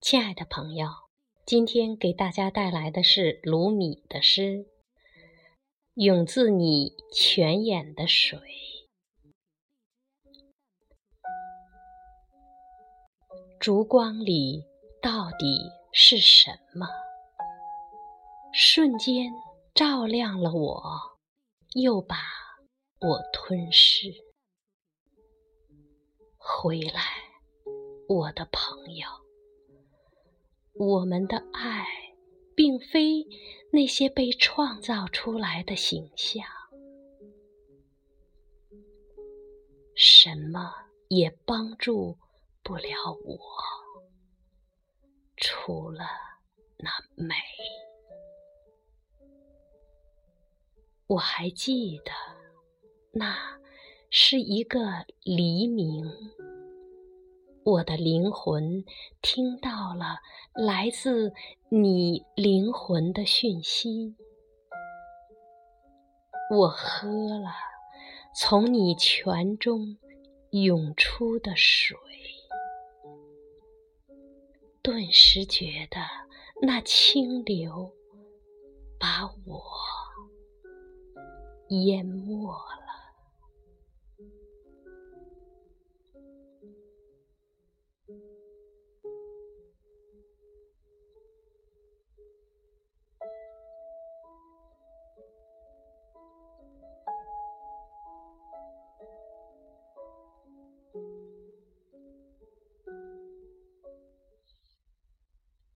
亲爱的朋友，今天给大家带来的是鲁米的诗《涌自你泉眼的水》。烛光里到底是什么？瞬间照亮了我，又把我吞噬。回来，我的朋友。我们的爱，并非那些被创造出来的形象，什么也帮助不了我，除了那美。我还记得，那是一个黎明。我的灵魂听到了来自你灵魂的讯息，我喝了从你泉中涌出的水，顿时觉得那清流把我淹没了。